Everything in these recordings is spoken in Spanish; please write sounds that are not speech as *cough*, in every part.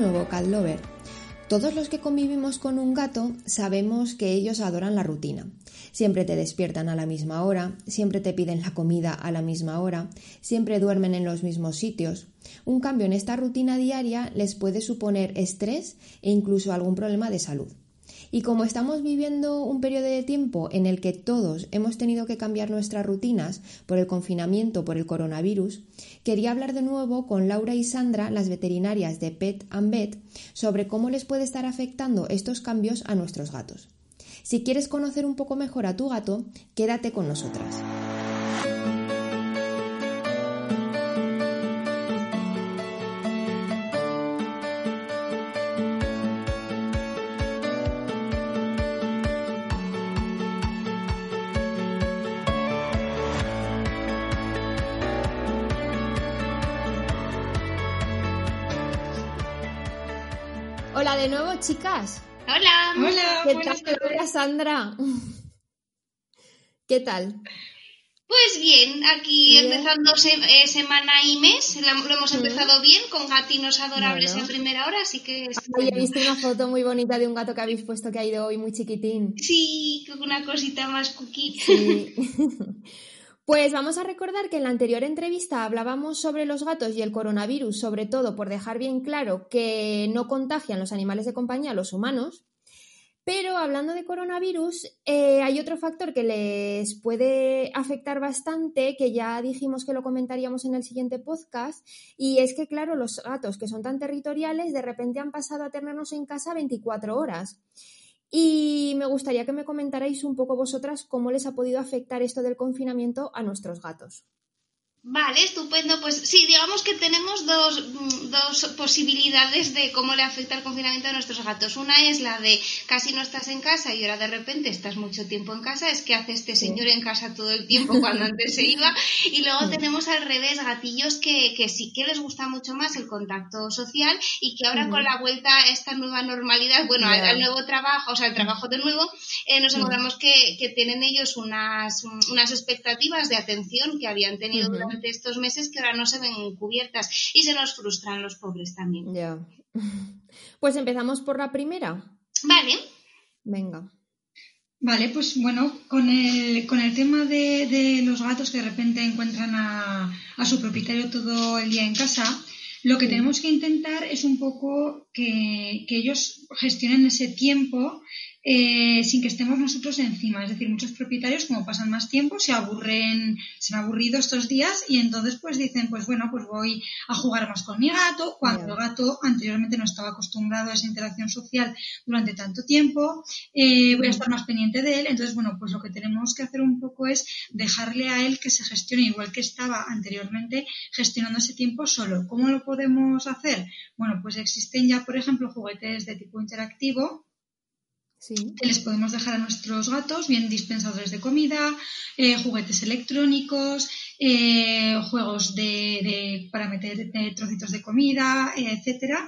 Nuevo, Cat Lover. Todos los que convivimos con un gato sabemos que ellos adoran la rutina. Siempre te despiertan a la misma hora, siempre te piden la comida a la misma hora, siempre duermen en los mismos sitios. Un cambio en esta rutina diaria les puede suponer estrés e incluso algún problema de salud. Y como estamos viviendo un periodo de tiempo en el que todos hemos tenido que cambiar nuestras rutinas por el confinamiento, por el coronavirus, quería hablar de nuevo con Laura y Sandra, las veterinarias de Pet and Vet, sobre cómo les puede estar afectando estos cambios a nuestros gatos. Si quieres conocer un poco mejor a tu gato, quédate con nosotras. Chicas. Hola. Hola. ¿Qué buenas tal? Hola, Sandra. *laughs* ¿Qué tal? Pues bien, aquí Bien. empezando se- eh, semana y mes, lo, lo hemos Mm. empezado bien con gatinos adorables Bueno. a primera hora, así que Ay, he visto una foto muy bonita de un gato que habéis puesto que ha ido hoy muy chiquitín. sí, con una cosita más cookie. Sí. *laughs* Pues vamos a recordar que en la anterior entrevista hablábamos sobre los gatos y el coronavirus, sobre todo por dejar bien claro que no contagian los animales de compañía a los humanos. Pero hablando de coronavirus, eh, hay otro factor que les puede afectar bastante, que ya dijimos que lo comentaríamos en el siguiente podcast, y es que, claro, los gatos que son tan territoriales de repente han pasado a tenernos en casa 24 horas. Y me gustaría que me comentarais un poco vosotras cómo les ha podido afectar esto del confinamiento a nuestros gatos. Vale, estupendo. Pues sí, digamos que tenemos dos, mm, dos posibilidades de cómo le afecta el confinamiento a nuestros gatos. Una es la de casi no estás en casa y ahora de repente estás mucho tiempo en casa. Es que hace este señor en casa todo el tiempo cuando antes se iba. Y luego tenemos al revés gatillos que, que sí que les gusta mucho más el contacto social y que ahora con la vuelta a esta nueva normalidad, bueno, al, al nuevo trabajo, o sea, el trabajo de nuevo, eh, nos encontramos que, que tienen ellos unas, unas expectativas de atención que habían tenido. Durante estos meses que ahora no se ven cubiertas y se nos frustran los pobres también. Ya. Pues empezamos por la primera. Vale, Venga. Vale, pues bueno, con el, con el tema de, de los gatos que de repente encuentran a, a su propietario todo el día en casa, lo que Sí. tenemos que intentar es un poco que, que ellos gestionen ese tiempo eh, sin que estemos nosotros encima. Es decir, muchos propietarios, como pasan más tiempo, se aburren, se han aburrido estos días y entonces pues dicen, pues bueno, pues voy a jugar más con mi gato, cuando el gato anteriormente no estaba acostumbrado a esa interacción social durante tanto tiempo, eh, voy a estar más pendiente de él. Entonces, bueno, pues lo que tenemos que hacer un poco es dejarle a él que se gestione igual que estaba anteriormente gestionando ese tiempo solo. ¿Cómo lo podemos hacer? Bueno, pues existen ya, por ejemplo, juguetes de tipo interactivo Que les podemos dejar a nuestros gatos, bien dispensadores de comida, eh, juguetes electrónicos, eh, juegos de, de- para meter eh, trocitos de comida, etcétera,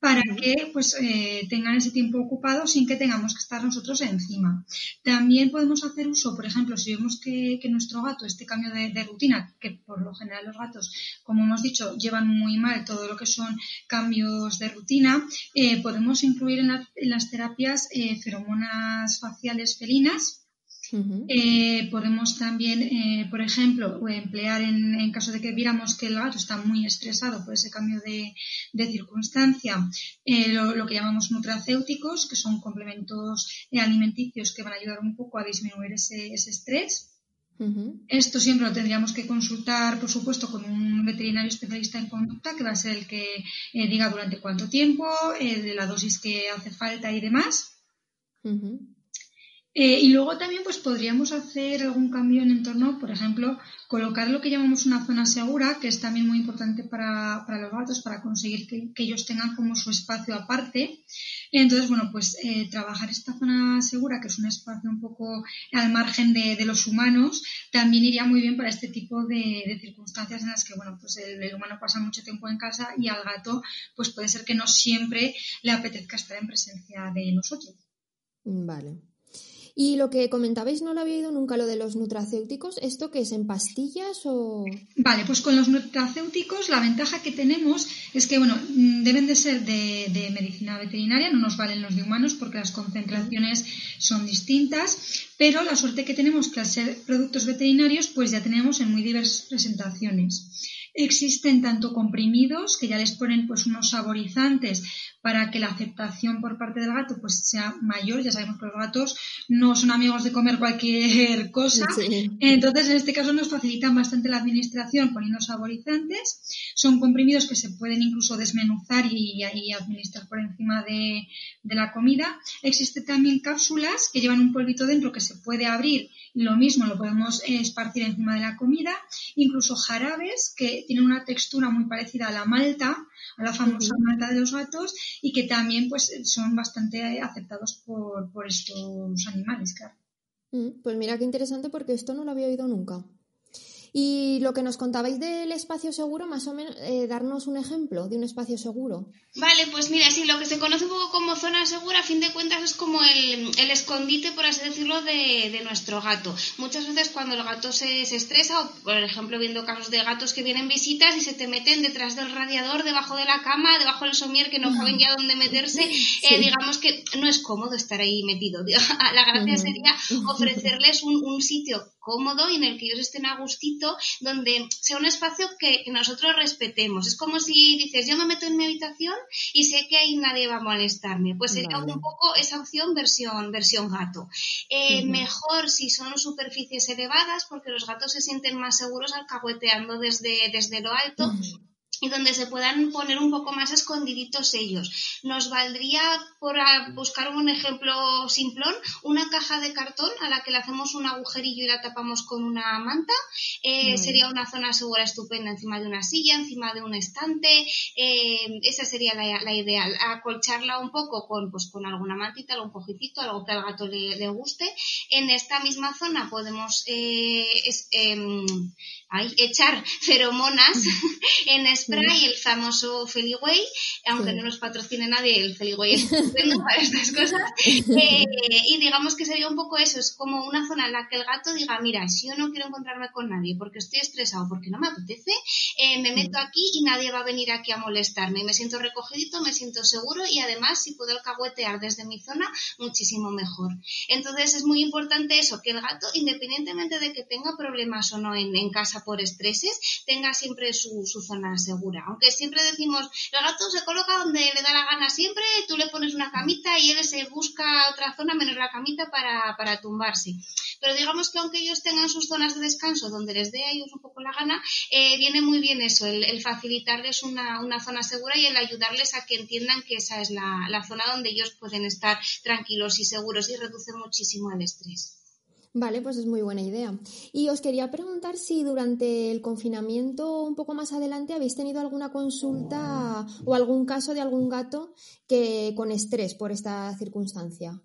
para que pues eh, tengan ese tiempo ocupado sin que tengamos que estar nosotros encima. También podemos hacer uso, por ejemplo, si vemos que, que nuestro gato, este cambio de, de rutina, que por lo general los gatos, como hemos dicho, llevan muy mal todo lo que son cambios de rutina, eh, podemos incluir en, la- en las terapias eh, feromonas faciales felinas. Eh, podemos también, eh, por ejemplo, emplear en, en caso de que viéramos que el gato está muy estresado por ese cambio de, de circunstancia, eh, lo, lo que llamamos nutracéuticos, que son complementos alimenticios que van a ayudar un poco a disminuir ese, ese estrés. Esto siempre lo tendríamos que consultar, por supuesto, con un veterinario especialista en conducta, que va a ser el que diga durante cuánto tiempo, de la dosis que hace falta y demás. Eh, y luego también pues podríamos hacer algún cambio en entorno, por ejemplo, colocar lo que llamamos una zona segura, que es también muy importante para, para los gatos, para conseguir que, ellos tengan como su espacio aparte. Entonces, bueno, pues eh, trabajar esta zona segura, que es un espacio un poco al margen de, de los humanos, también iría muy bien para este tipo de, de circunstancias en las que, bueno, pues el, el humano pasa mucho tiempo en casa y al gato, pues puede ser que no siempre le apetezca estar en presencia de nosotros. Vale. Y lo que comentabais, no lo había oído nunca, lo de los nutracéuticos. ¿Esto qué es? ¿En pastillas o...? Vale, pues con los nutracéuticos la ventaja que tenemos es que, bueno, mm, deben de ser de, de medicina veterinaria, no nos valen los de humanos porque las concentraciones son distintas, pero la suerte que tenemos que al ser productos veterinarios, pues ya tenemos en muy diversas presentaciones. Existen tanto comprimidos que ya les ponen pues unos saborizantes para que la aceptación por parte del gato pues sea mayor. Ya sabemos que los gatos no son amigos de comer cualquier cosa. Entonces, en este caso nos facilitan bastante la administración poniendo saborizantes. Son comprimidos que se pueden incluso desmenuzar y, administrar por encima de, de la comida. Existen también cápsulas que llevan un polvito dentro que se puede abrir y lo mismo lo podemos esparcir encima de la comida. Incluso jarabes que tienen una textura muy parecida a la malta, a la famosa malta de los gatos y que también pues son bastante aceptados por, por estos animales, claro. Mm, pues mira qué interesante porque esto no lo había oído nunca. Y lo que nos contabais del espacio seguro, más o menos, eh, darnos un ejemplo de un espacio seguro. Vale, pues mira, sí, lo que se conoce un poco como zona segura, a fin de cuentas, es como el, escondite, por así decirlo, de, nuestro gato. Muchas veces cuando el gato se, estresa, o por ejemplo, viendo casos de gatos que vienen visitas y se te meten detrás del radiador, debajo de la cama, debajo del somier, que no saben ya dónde meterse, *laughs* eh, digamos que no es cómodo estar ahí metido. *laughs* La gracia sería ofrecerles un, un sitio cómodo y en el que ellos estén a gustito, donde sea un espacio que, nosotros respetemos. Es como si dices, yo me meto en mi habitación y sé que ahí nadie va a molestarme. Pues sería un poco esa opción versión, versión gato. Eh, mejor si son superficies elevadas, porque los gatos se sienten más seguros alcahueteando desde, desde lo alto y donde se puedan poner un poco más escondiditos ellos. Nos valdría, por buscar un ejemplo simplón, una caja de cartón a la que le hacemos un agujerillo y la tapamos con una manta. Eh, sería una zona segura estupenda encima de una silla, encima de un estante. Eh, esa sería la, ideal. Acolcharla un poco con, pues, con alguna mantita, algún cojicito, algo que al gato le, guste. En esta misma zona podemos eh, em, echar *laughs* feromonas *laughs* en spray, el famoso Feliway, aunque no nos patrocine nadie, el Feliway es *laughs* estupendo para *laughs* estas cosas. Eh, y digamos que sería un poco eso, es como una zona en la que el gato diga, mira, si yo no quiero encontrarme con nadie porque estoy estresado, porque no me apetece, eh, me meto aquí y nadie va a venir aquí a molestarme. Me siento recogidito, me siento seguro y además si puedo alcahuetear desde mi zona, muchísimo mejor. Entonces es muy importante eso, que el gato, independientemente de que tenga problemas o no en casa, por estreses, tenga siempre su, zona segura. Aunque siempre decimos, el gato se coloca donde le da la gana siempre, tú le pones una camita y él se busca otra zona menos la camita para, tumbarse. Pero digamos que aunque ellos tengan sus zonas de descanso donde les dé a ellos un poco la gana, eh, viene muy bien eso, el, facilitarles una, zona segura y el ayudarles a que entiendan que esa es la, la zona donde ellos pueden estar tranquilos y seguros y reduce muchísimo el estrés. Vale, pues es muy buena idea. Y os quería preguntar si durante el confinamiento, un poco más adelante, habéis tenido alguna consulta o algún caso de algún gato que con estrés por esta circunstancia.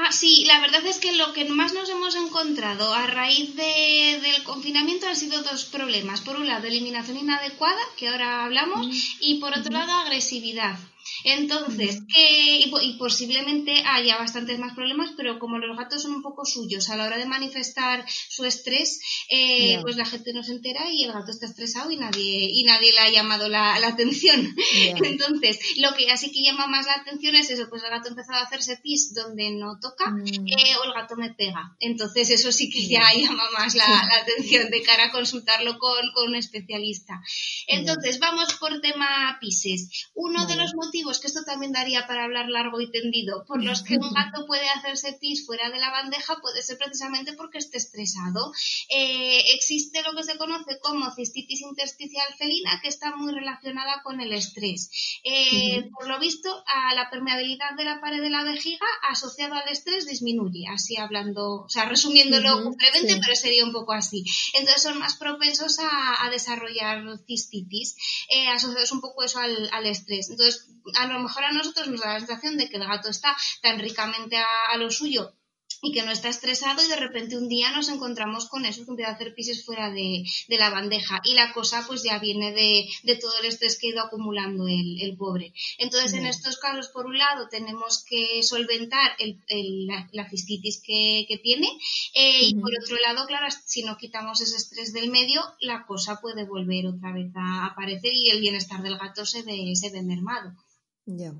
Ah, sí, la verdad es que lo que más nos hemos encontrado a raíz del confinamiento han sido dos problemas. Por un lado, eliminación inadecuada, que ahora hablamos, mm. y por otro lado, agresividad. Entonces, que, y, posiblemente haya bastantes más problemas, pero como los gatos son un poco suyos a la hora de manifestar su estrés, eh, pues la gente no se entera y el gato está estresado y nadie, y nadie le ha llamado la, atención. *laughs* Entonces, lo que así que llama más la atención es eso, pues el gato ha empezado a hacerse pis donde no toca mm. eh, o el gato me pega. Entonces, eso sí que ya *laughs* llama más la, atención de cara a consultarlo con, un especialista. Entonces, vamos por tema pises. Uno de los motivos que esto también daría para hablar largo y tendido, por los que un gato puede hacerse pis fuera de la bandeja, puede ser precisamente porque esté estresado. Eh, existe lo que se conoce como cistitis intersticial felina, que está muy relacionada con el estrés. Eh, por lo visto, a la permeabilidad de la pared de la vejiga asociado al estrés disminuye, así hablando, o sea, resumiéndolo brevemente, pero sería un poco así. Entonces son más propensos a, desarrollar cistitis, eh, asociados un poco eso al, al estrés. Entonces, a lo mejor a nosotros nos da la sensación de que el gato está tan ricamente a, lo suyo y que no está estresado y de repente un día nos encontramos con eso, que empieza a hacer pises fuera de, la bandeja y la cosa pues ya viene de, todo el estrés que ha ido acumulando el, pobre. Entonces en estos casos, por un lado, tenemos que solventar el, la, cistitis que, tiene eh, y por otro lado, claro, si no quitamos ese estrés del medio, la cosa puede volver otra vez a aparecer y el bienestar del gato se ve, se ve mermado. Ya.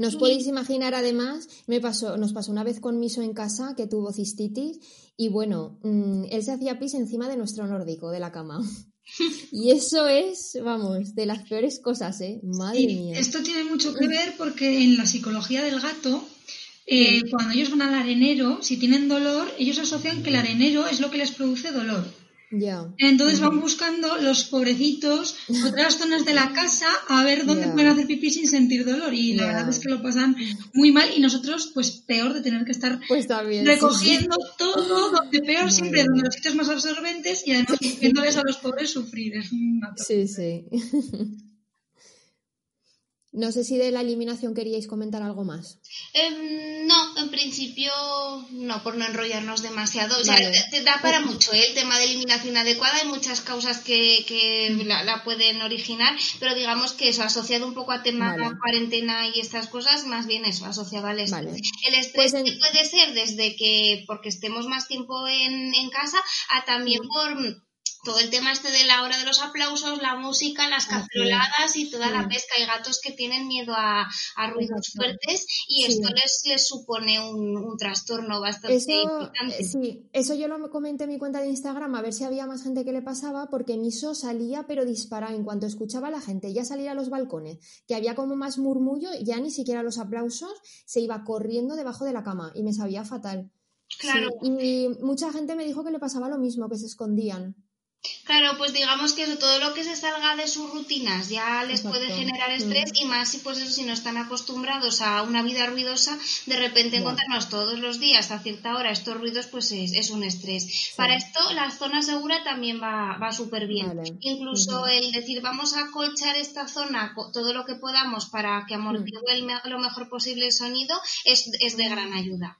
Nos podéis imaginar además, me pasó, nos pasó una vez con Miso en casa que tuvo cistitis y bueno, mm, él se hacía pis encima de nuestro nórdico, de la cama. *laughs* Y eso es, vamos, de las peores cosas, ¿eh? Madre mía. Esto tiene mucho que ver porque en la psicología del gato, eh, cuando ellos van al arenero, si tienen dolor, ellos asocian que el arenero es lo que les produce dolor. Entonces van buscando los pobrecitos otras zonas de la casa a ver dónde pueden hacer pipí sin sentir dolor. Y la verdad es que lo pasan muy mal. Y nosotros pues peor de tener que estar pues recogiendo todo donde peor siempre donde los sitios más absorbentes y además *laughs* viéndoles a los pobres sufrir. Es Sí, sí. No sé si de la eliminación queríais comentar algo más. Em, no, en principio no, por no enrollarnos demasiado. O sea, te, da para mucho ¿eh? el tema de eliminación adecuada. Hay muchas causas que, mm. la, pueden originar, pero digamos que eso, asociado un poco a tema de cuarentena y estas cosas, más bien eso, asociado al estrés. El estrés pues puede ser desde que, porque estemos más tiempo en, en casa, a también por todo el tema este de la hora de los aplausos, la música, las caceroladas y toda la pesca. Hay gatos que tienen miedo a, ruidos fuertes y esto les, les supone un, trastorno bastante eso, importante. Sí, eso yo lo comenté en mi cuenta de Instagram a ver si había más gente que le pasaba porque Miso salía pero disparaba en cuanto escuchaba a la gente ya salir a los balcones, que había como más murmullo, ya ni siquiera los aplausos, se iba corriendo debajo de la cama y me sabía fatal. Claro. y mucha gente me dijo que le pasaba lo mismo, que se escondían. Claro, pues digamos que todo lo que se salga de sus rutinas ya les puede generar estrés y más si pues eso si no están acostumbrados a una vida ruidosa, de repente encontrarnos todos los días a cierta hora estos ruidos pues es, un estrés. Para esto la zona segura también va, va súper bien. Incluso el decir vamos a colchar esta zona todo lo que podamos para que amortigue lo mejor posible el sonido es, es de gran ayuda.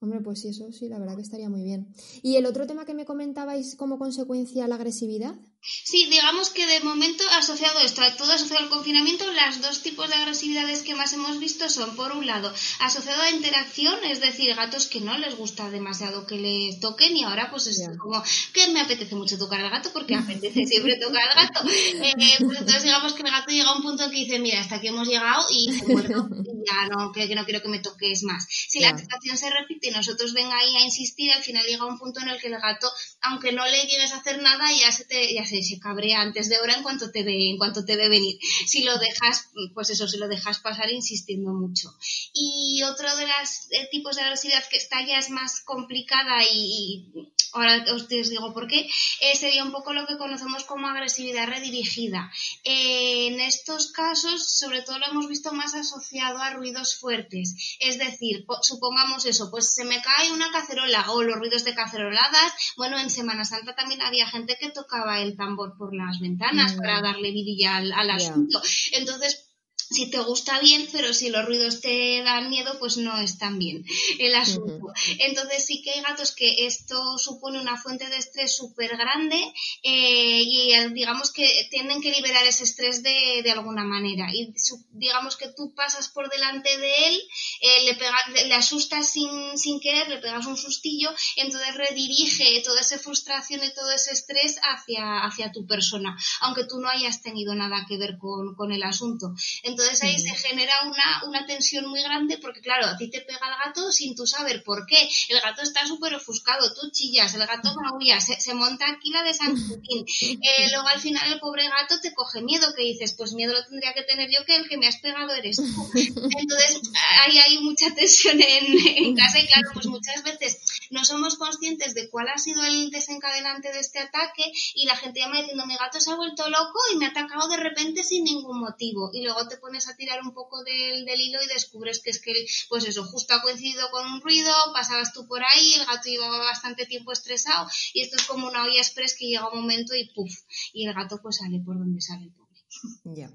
Hombre, pues sí, eso sí, la verdad que estaría muy bien. ¿Y el otro tema que me comentabais como consecuencia la agresividad? Sí, digamos que de momento asociado esto, todo asociado al confinamiento, las dos tipos de agresividades que más hemos visto son, por un lado, asociado a interacción, es decir, gatos que no les gusta demasiado que les toquen y ahora pues es como que me apetece mucho tocar al gato porque *laughs* apetece siempre tocar al gato. Eh, pues entonces digamos que el gato llega a un punto en que dice, mira, hasta aquí hemos llegado y bueno, ya no, que, no quiero que me toques más. Si la situación se repite y nosotros ven ahí a insistir, al final llega un punto en el que el gato, aunque no le llegues a hacer nada, ya se te... Ya se, cabrea antes de hora en cuanto te ve, en cuanto te ve venir. Si lo dejas, pues eso, si lo dejas pasar insistiendo mucho. Y otro de los eh, tipos de agresividad que está ya es más complicada y, ahora os digo por qué, eh, sería un poco lo que conocemos como agresividad redirigida. Eh, en estos casos, sobre todo lo hemos visto más asociado a ruidos fuertes. Es decir, supongamos eso, pues se me cae una cacerola o los ruidos de caceroladas. Bueno, en Semana Santa también había gente que tocaba el tambor por las ventanas para mm. darle vidilla al, asunto. Entonces, si te gusta bien, pero si los ruidos te dan miedo, pues no es tan bien el asunto. Entonces sí que hay gatos que esto supone una fuente de estrés súper grande eh, y digamos que tienen que liberar ese estrés de, de alguna manera. Y digamos que tú pasas por delante de él, eh, le, pega, le asustas sin, sin querer, le pegas un sustillo, entonces redirige toda esa frustración y todo ese estrés hacia, hacia tu persona, aunque tú no hayas tenido nada que ver con, con el asunto. Entonces ahí se genera una, una tensión muy grande porque, claro, a ti te pega el gato sin tú saber por qué. El gato está súper ofuscado, tú chillas, el gato maulla, se, se monta aquí la de San Quintín. *laughs* Eh, luego al final el pobre gato te coge miedo, que dices, pues miedo lo tendría que tener yo que el que me has pegado eres tú. *laughs* Entonces ahí hay mucha tensión en, en casa y, claro, pues muchas veces no somos conscientes de cuál ha sido el desencadenante de este ataque y la gente llama diciendo, mi gato se ha vuelto loco y me ha atacado de repente sin ningún motivo. Y luego te pones a tirar un poco del, hilo y descubres que es que, pues eso, justo ha coincidido con un ruido, pasabas tú por ahí, el gato llevaba bastante tiempo estresado y esto es como una olla express que llega un momento y puff, y el gato pues sale por donde sale el pobre. Ya.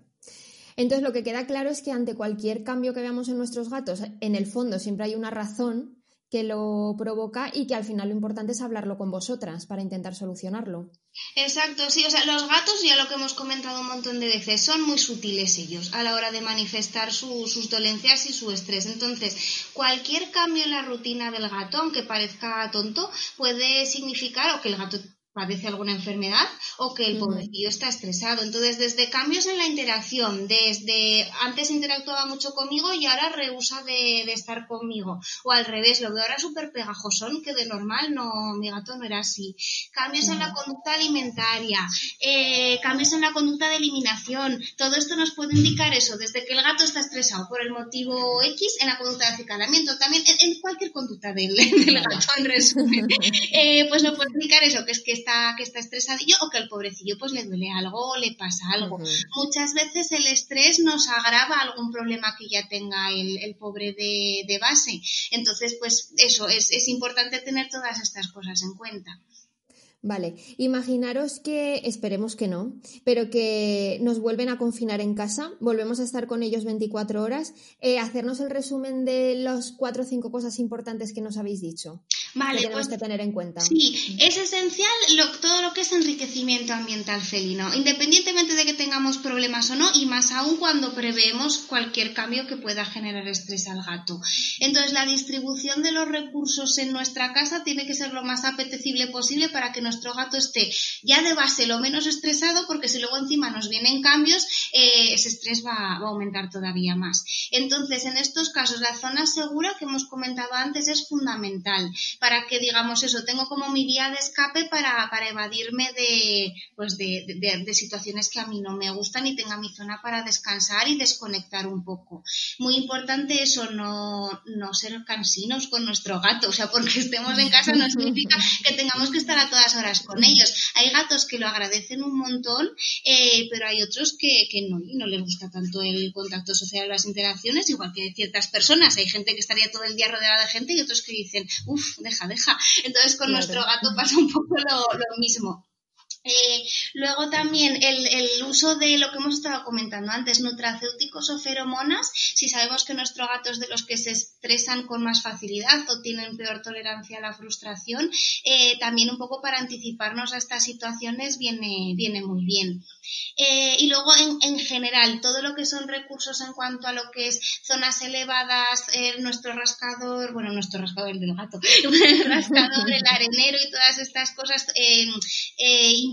Entonces lo que queda claro es que ante cualquier cambio que veamos en nuestros gatos, en el fondo siempre hay una razón que lo provoca y que al final lo importante es hablarlo con vosotras para intentar solucionarlo. Exacto, sí, o sea, los gatos, ya lo que hemos comentado un montón de veces, son muy sutiles ellos a la hora de manifestar sus dolencias y su estrés. Entonces, cualquier cambio en la rutina del gato, aunque parezca tonto, puede significar o que el gato padece alguna enfermedad o que el pobrecillo está estresado. Entonces, desde cambios en la interacción, desde antes interactuaba mucho conmigo y ahora rehúsa de, estar conmigo. O al revés, lo veo ahora súper pegajosón, que de normal no, mi gato no era así. Cambios en la conducta alimentaria, eh, cambios en la conducta de eliminación. Todo esto nos puede indicar eso, desde que el gato está estresado por el motivo X en la conducta de acicalamiento, también en, cualquier conducta *laughs* del, gato, en resumen. *laughs* Eh, pues nos puede indicar eso, que es que está, que está estresadillo o que el pobrecillo pues le duele algo o le pasa algo. Muchas veces el estrés nos agrava algún problema que ya tenga el, pobre de, base. Entonces, pues eso, es, es importante tener todas estas cosas en cuenta. Vale, imaginaros que, esperemos que no, pero que nos vuelven a confinar en casa, volvemos a estar con ellos 24 horas, eh, hacernos el resumen de las cuatro o cinco cosas importantes que nos habéis dicho. Vale, que tenemos pues, que tener en cuenta. Sí, es esencial todo lo que es enriquecimiento ambiental felino, independientemente de que tengamos problemas o no, y más aún cuando preveemos cualquier cambio que pueda generar estrés al gato. Entonces, la distribución de los recursos en nuestra casa tiene que ser lo más apetecible posible para que nuestro gato esté ya de base lo menos estresado, porque si luego encima nos vienen cambios, eh, ese estrés va, a aumentar todavía más. Entonces, en estos casos, la zona segura que hemos comentado antes es fundamental para que, digamos, eso, tengo como mi vía de escape para, evadirme de, pues de, de, situaciones que a mí no me gustan y tenga mi zona para descansar y desconectar un poco. Muy importante eso, no, no ser cansinos con nuestro gato, o sea, porque estemos en casa no significa que tengamos que estar a todas horas con ellos. Hay gatos que lo agradecen un montón, eh, pero hay otros que, no, y no les gusta tanto el contacto social, las interacciones, igual que ciertas personas. Hay gente que estaría todo el día rodeada de gente y otros que dicen, uff, deja, deja. Entonces con nuestro gato pasa un poco lo mismo. Eh, luego también el, uso de lo que hemos estado comentando antes, nutracéuticos o feromonas, si sabemos que nuestro gato es de los que se estresan con más facilidad o tienen peor tolerancia a la frustración, eh, también un poco para anticiparnos a estas situaciones viene, viene muy bien. Eh, y luego en, general, todo lo que son recursos en cuanto a lo que es zonas elevadas, nuestro rascador, bueno, nuestro rascador del gato, *laughs* el rascador, el arenero y todas estas cosas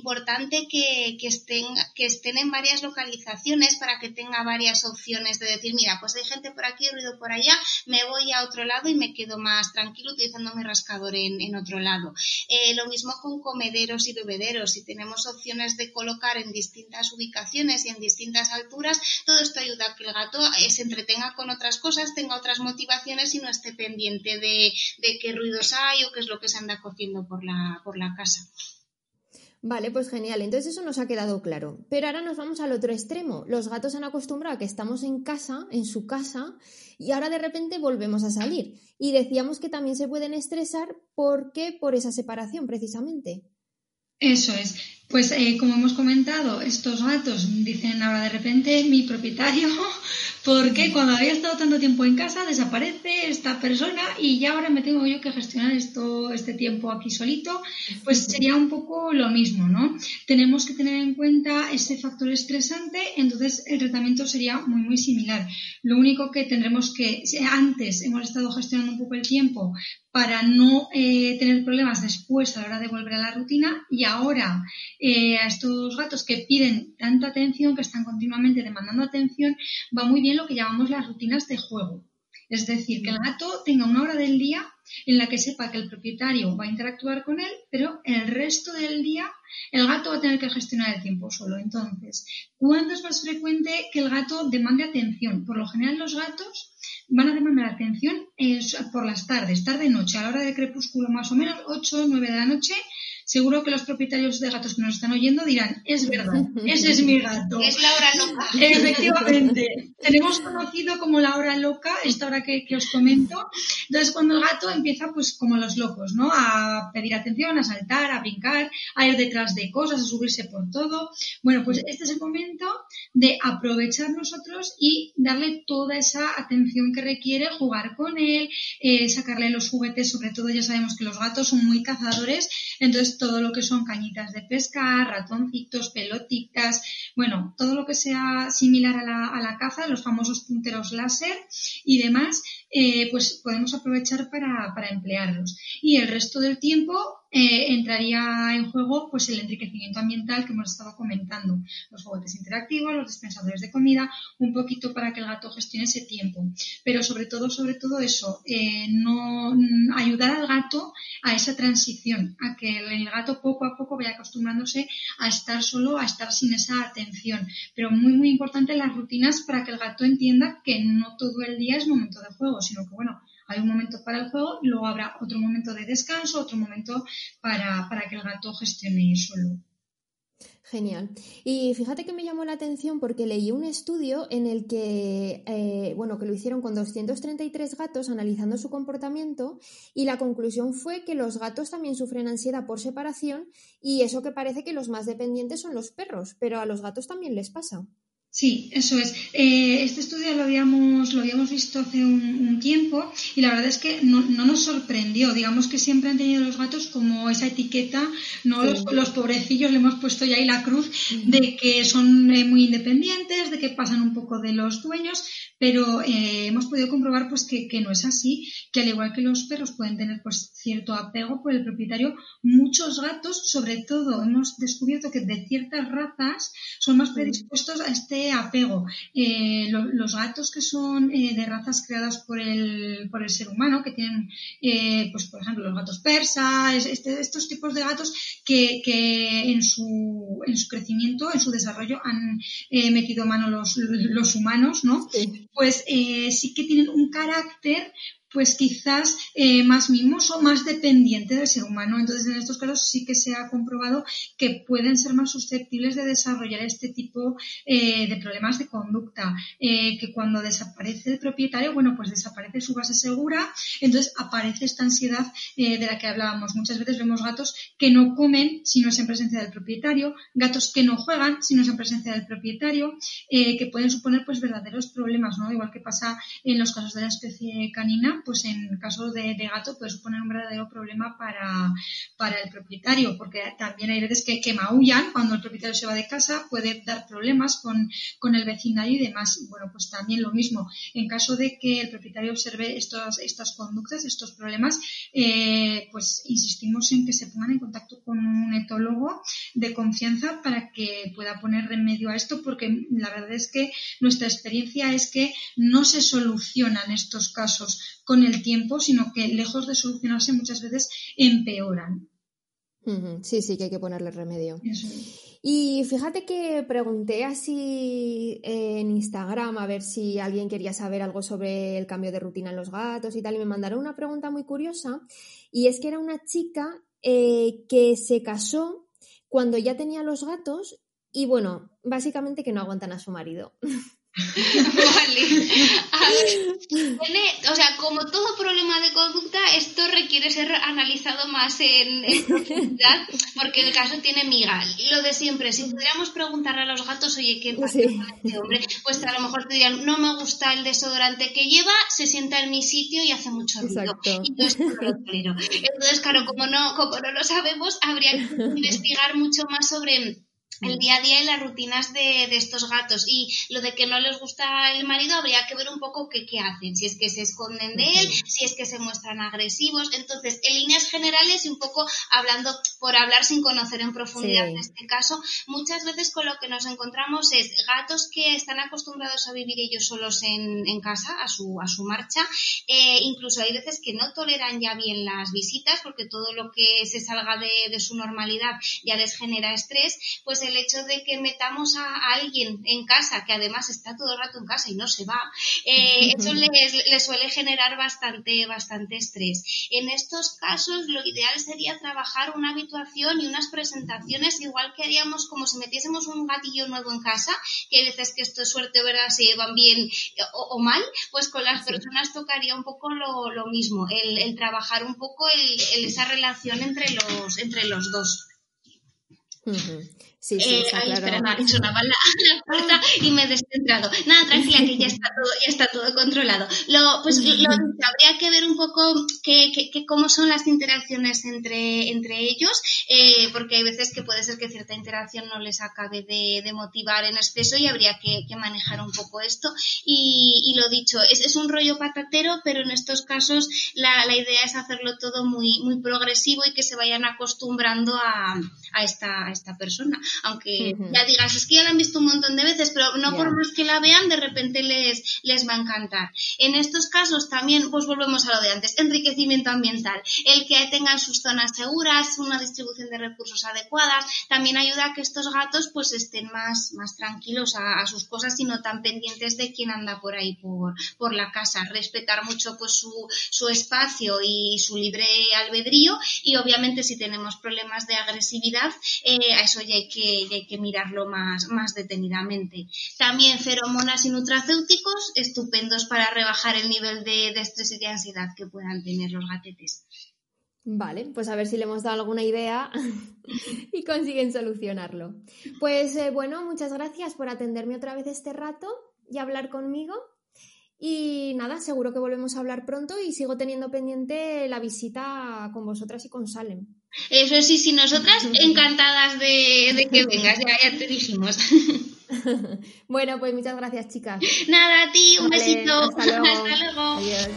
importante que, estén, que estén en varias localizaciones para que tenga varias opciones de decir, mira, pues hay gente por aquí, ruido por allá, me voy a otro lado y me quedo más tranquilo utilizando mi rascador en, otro lado. Eh, lo mismo con comederos y bebederos. Si tenemos opciones de colocar en distintas ubicaciones y en distintas alturas, todo esto ayuda a que el gato eh, se entretenga con otras cosas, tenga otras motivaciones y no esté pendiente de, qué ruidos hay o qué es lo que se anda cociendo por la, por la casa. Vale, pues genial. Entonces eso nos ha quedado claro. Pero ahora nos vamos al otro extremo. Los gatos han acostumbrado a que estamos en casa, en su casa, y ahora de repente volvemos a salir. Y decíamos que también se pueden estresar porque por esa separación, precisamente. Eso es. Pues eh, como hemos comentado, estos gatos dicen ahora de repente mi propietario, *laughs* porque cuando había estado tanto tiempo en casa desaparece esta persona y ya ahora me tengo yo que gestionar esto, este tiempo aquí solito, pues sería un poco lo mismo, ¿no? Tenemos que tener en cuenta ese factor estresante, entonces el tratamiento sería muy, muy similar. Lo único que tendremos que, antes hemos estado gestionando un poco el tiempo para no eh, tener problemas después a la hora de volver a la rutina y ahora eh, a estos gatos que piden tanta atención, que están continuamente demandando atención, va muy bien lo que llamamos las rutinas de juego. Es decir, que el gato tenga una hora del día en la que sepa que el propietario va a interactuar con él, pero el resto del día el gato va a tener que gestionar el tiempo solo. Entonces, ¿cuándo es más frecuente que el gato demande atención? Por lo general, los gatos van a demandar atención por las tardes, tarde-noche, a la hora de crepúsculo más o menos, 8 o 9 de la noche, seguro que los propietarios de gatos que nos están oyendo dirán, es verdad, ese es mi gato. Es la hora loca. Efectivamente. Tenemos conocido como la hora loca, esta hora que, que, os comento. Entonces, cuando el gato empieza, pues como los locos, ¿no? A pedir atención, a saltar, a brincar, a ir detrás de cosas, a subirse por todo. Bueno, pues este es el momento de aprovechar nosotros y darle toda esa atención que requiere, jugar con él, eh, sacarle los juguetes, sobre todo ya sabemos que los gatos son muy cazadores, entonces todo lo que son cañitas de pescar, ratoncitos, pelotitas, bueno, todo lo que sea similar a la, a la caza, los famosos punteros láser y demás, eh, pues podemos aprovechar para, para, emplearlos. Y el resto del tiempo eh, entraría en juego pues el enriquecimiento ambiental que hemos estado comentando, los juguetes interactivos, los dispensadores de comida, un poquito para que el gato gestione ese tiempo. Pero sobre todo, sobre todo eso, eh, no ayudar al gato a esa transición, a que el gato poco a poco vaya acostumbrándose a estar solo, a estar sin esa atención. Pero muy, muy importante las rutinas para que el gato entienda que no todo el día es momento de juego sino que bueno, hay un momento para el juego y luego habrá otro momento de descanso, otro momento para, que el gato gestione solo. Genial. Y fíjate que me llamó la atención porque leí un estudio en el que, eh, bueno, que lo hicieron con 233 gatos analizando su comportamiento y la conclusión fue que los gatos también sufren ansiedad por separación y eso que parece que los más dependientes son los perros, pero a los gatos también les pasa. Sí, eso es. Eh, este estudio lo habíamos, lo habíamos visto hace un, tiempo y la verdad es que no, nos sorprendió. Digamos que siempre han tenido los gatos como esa etiqueta, no los, pobrecillos le hemos puesto ya ahí la cruz de que son eh, muy independientes, de que pasan un poco de los dueños, pero eh, hemos podido comprobar pues que, que, no es así, que al igual que los perros pueden tener pues cierto apego por el propietario, muchos gatos, sobre todo, hemos descubierto que de ciertas razas son más predispuestos a este apego. Eh, los gatos que son eh, de razas creadas por el, por el ser humano, que tienen, eh, pues por ejemplo, los gatos persas, este, estos tipos de gatos que, que, en, su, en su crecimiento, en su desarrollo, han metido mano los, los humanos, ¿no? Pues sí que tienen un carácter pues quizás eh, más mimoso, más dependiente del ser humano. Entonces, en estos casos sí que se ha comprobado que pueden ser más susceptibles de desarrollar este tipo eh, de problemas de conducta, eh, que cuando desaparece el propietario, bueno, pues desaparece su base segura, entonces aparece esta ansiedad de la que hablábamos. Muchas veces vemos gatos que no comen si no es en presencia del propietario, gatos que no juegan si no es en presencia del propietario, que pueden suponer pues verdaderos problemas, ¿no? Igual que pasa en los casos de la especie canina, pues en caso de, gato puede suponer un verdadero problema para, el propietario, porque también hay veces que, que, maullan cuando el propietario se va de casa, puede dar problemas con, el vecindario y demás. Bueno, pues también lo mismo. En caso de que el propietario observe estos, estas conductas, estos problemas, eh, pues insistimos en que se pongan en contacto con un etólogo de confianza para que pueda poner remedio a esto, porque la verdad es que nuestra experiencia es que no se solucionan estos casos con el tiempo, sino que lejos de solucionarse muchas veces empeoran. Sí, sí, que hay que ponerle remedio. Y fíjate que pregunté así en Instagram a ver si alguien quería saber algo sobre el cambio de rutina en los gatos y tal, y me mandaron una pregunta muy curiosa, y es que era una chica eh, que se casó cuando ya tenía los gatos y bueno, básicamente que no aguantan a su marido. *laughs* vale. o sea, como todo problema de conducta, esto requiere ser analizado más en, profundidad, porque el caso tiene miga. Lo de siempre, si pudiéramos preguntarle a los gatos, oye, ¿qué pasa con este hombre? Pues a lo mejor te dirían, no me gusta el desodorante que lleva, se sienta en mi sitio y hace mucho ruido. Entonces, claro, como no, como no lo sabemos, habría que investigar mucho más sobre el día a día y las rutinas de, estos gatos. Y lo de que no les gusta el marido, habría que ver un poco qué, qué hacen. Si es que se esconden de él, si es que se muestran agresivos. Entonces, en líneas generales y un poco hablando por hablar sin conocer en profundidad en este caso, muchas veces con lo que nos encontramos es gatos que están acostumbrados a vivir ellos solos en, en casa, a su, a su marcha. Eh, incluso hay veces que no toleran ya bien las visitas porque todo lo que se salga de, de su normalidad ya les genera estrés. Pues el hecho de que metamos a, alguien en casa, que además está todo el rato en casa y no se va, eh, *laughs* eso le suele generar bastante, bastante estrés. En estos casos, lo ideal sería trabajar una habituación y unas presentaciones, igual que haríamos como si metiésemos un gatillo nuevo en casa, que hay veces que esto es suerte, ¿verdad? Se llevan bien o, mal, pues con las personas tocaría un poco lo, mismo, el, trabajar un poco esa relación entre los, entre los dos. Sí, sí, eh, ay, espera, sonaba la, *laughs* puerta y me he descentrado. Nada, tranquila, que ya está todo, ya está todo controlado. Lo, pues lo, habría que ver un poco qué, qué, cómo son las interacciones entre, entre ellos, eh, porque hay veces que puede ser que cierta interacción no les acabe de, de motivar en exceso y habría que, que manejar un poco esto. Y, y lo dicho, es, es, un rollo patatero, pero en estos casos la, la idea es hacerlo todo muy, muy progresivo y que se vayan acostumbrando a, a, esta, a esta persona aunque ya digas, es que ya la han visto un montón de veces, pero no por más que la vean, de repente les, les va a encantar. En estos casos también, pues volvemos a lo de antes, enriquecimiento ambiental, el que tengan sus zonas seguras, una distribución de recursos adecuadas, también ayuda a que estos gatos pues estén más, más tranquilos a, sus cosas y no tan pendientes de quién anda por ahí por, por la casa, respetar mucho pues su, su espacio y su libre albedrío y obviamente si tenemos problemas de agresividad, eh, a eso ya hay que hay que mirarlo más, más detenidamente. También feromonas y nutracéuticos, estupendos para rebajar el nivel de, estrés y de ansiedad que puedan tener los gatetes. Vale, pues a ver si le hemos dado alguna idea *laughs* y consiguen solucionarlo. Pues eh, bueno, muchas gracias por atenderme otra vez este rato y hablar conmigo. Y nada, seguro que volvemos a hablar pronto y sigo teniendo pendiente la visita con vosotras y con Salem. Eso sí, sí, nosotras encantadas de, que vengas, ya, te dijimos. *laughs* bueno, pues muchas gracias, chicas. Nada, a ti, un besito. *laughs* Hasta luego. Adiós.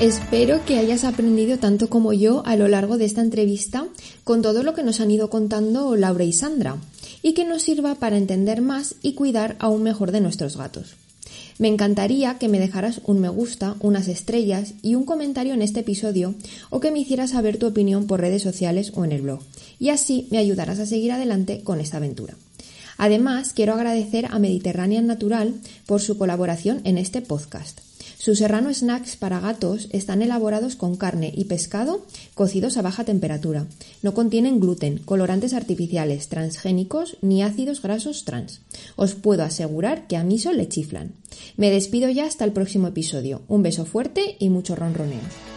Espero que hayas aprendido tanto como yo a lo largo de esta entrevista con todo lo que nos han ido contando Laura y Sandra y que nos sirva para entender más y cuidar aún mejor de nuestros gatos. Me encantaría que me dejaras un me gusta, unas estrellas y un comentario en este episodio o que me hicieras saber tu opinión por redes sociales o en el blog y así me ayudarás a seguir adelante con esta aventura. Además, quiero agradecer a Mediterranean Natural por su colaboración en este podcast. Sus serrano snacks para gatos están elaborados con carne y pescado cocidos a baja temperatura. No contienen gluten, colorantes artificiales, transgénicos ni ácidos grasos trans. Os puedo asegurar que a Miso le chiflan. Me despido ya hasta el próximo episodio. Un beso fuerte y mucho ronroneo.